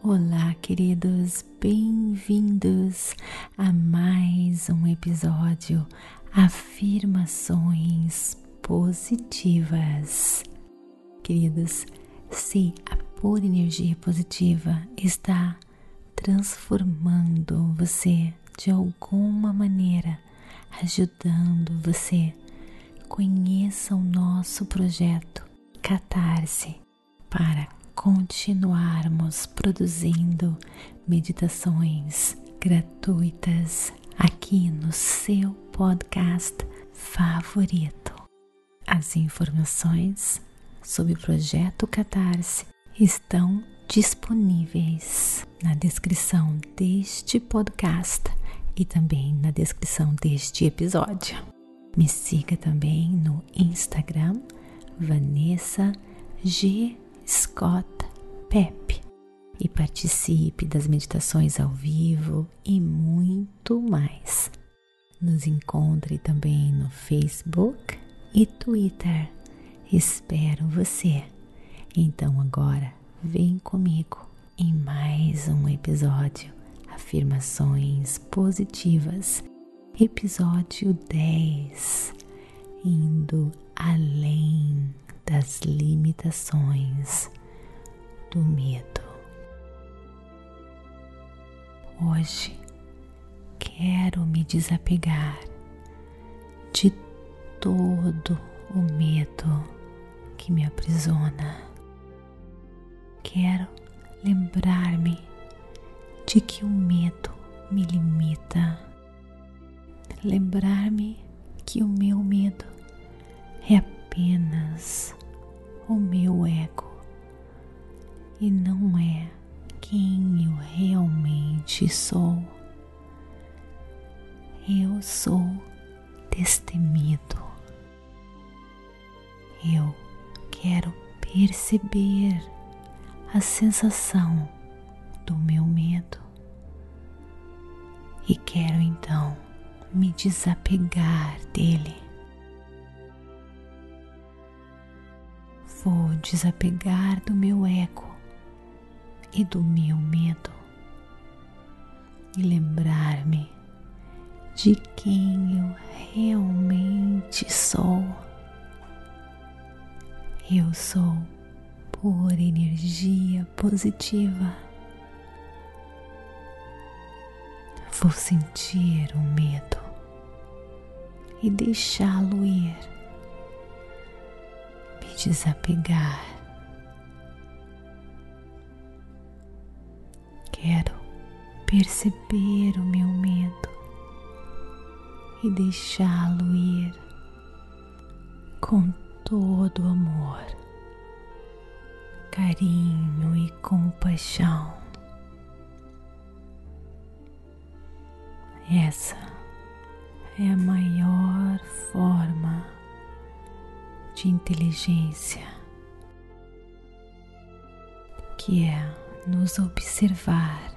Olá, queridos, bem-vindos a mais um episódio Afirmações Positivas. Queridos, se a pura energia positiva está transformando você de alguma maneira, ajudando você, conheça o nosso projeto Catarse para continuarmos produzindo meditações gratuitas aqui no seu podcast favorito. As informações sobre o projeto Catarse estão disponíveis na descrição deste podcast e também na descrição deste episódio. Me siga também no Instagram Vanessa G Scott Pep e participe das meditações ao vivo e muito mais. Nos encontre também no Facebook e Twitter. Espero você. Então agora vem comigo em mais um episódio Afirmações Positivas, episódio 10, indo além das limitações do medo. Hoje quero me desapegar de todo o medo que me aprisiona. Quero lembrar-me de que o medo me limita. Lembrar-me que o meu medo é apenas o meu ego e não é quem eu realmente sou. Eu sou destemido. Eu quero perceber a sensação do meu medo e quero então me desapegar dele. Vou desapegar do meu ego e do meu medo e lembrar-me de quem eu realmente sou. Eu sou pura energia positiva. Vou sentir o medo e deixá-lo ir desapegar. Quero perceber o meu medo e deixá-lo ir com todo amor, carinho e compaixão. Essa é a maior de inteligência, que é nos observar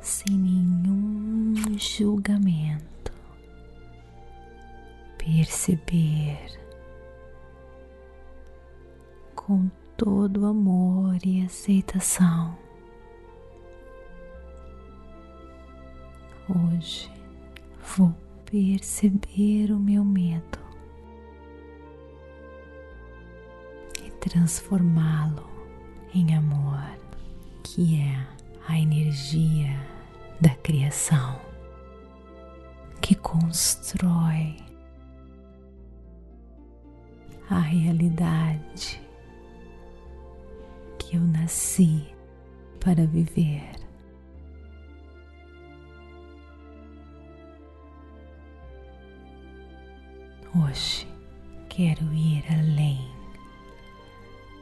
sem nenhum julgamento, perceber com todo amor e aceitação. Hoje vou perceber o meu medo transformá-lo em amor, que é a energia da criação que constrói a realidade que eu nasci para viver. Hoje quero ir além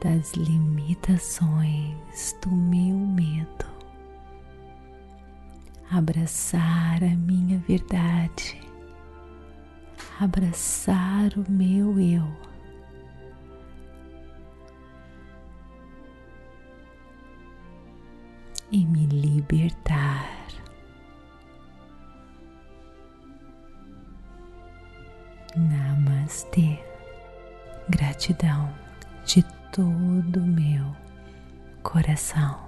das limitações do meu medo, abraçar a minha verdade, abraçar o meu eu. E me libertar. Namastê. Gratidão de todo o meu coração.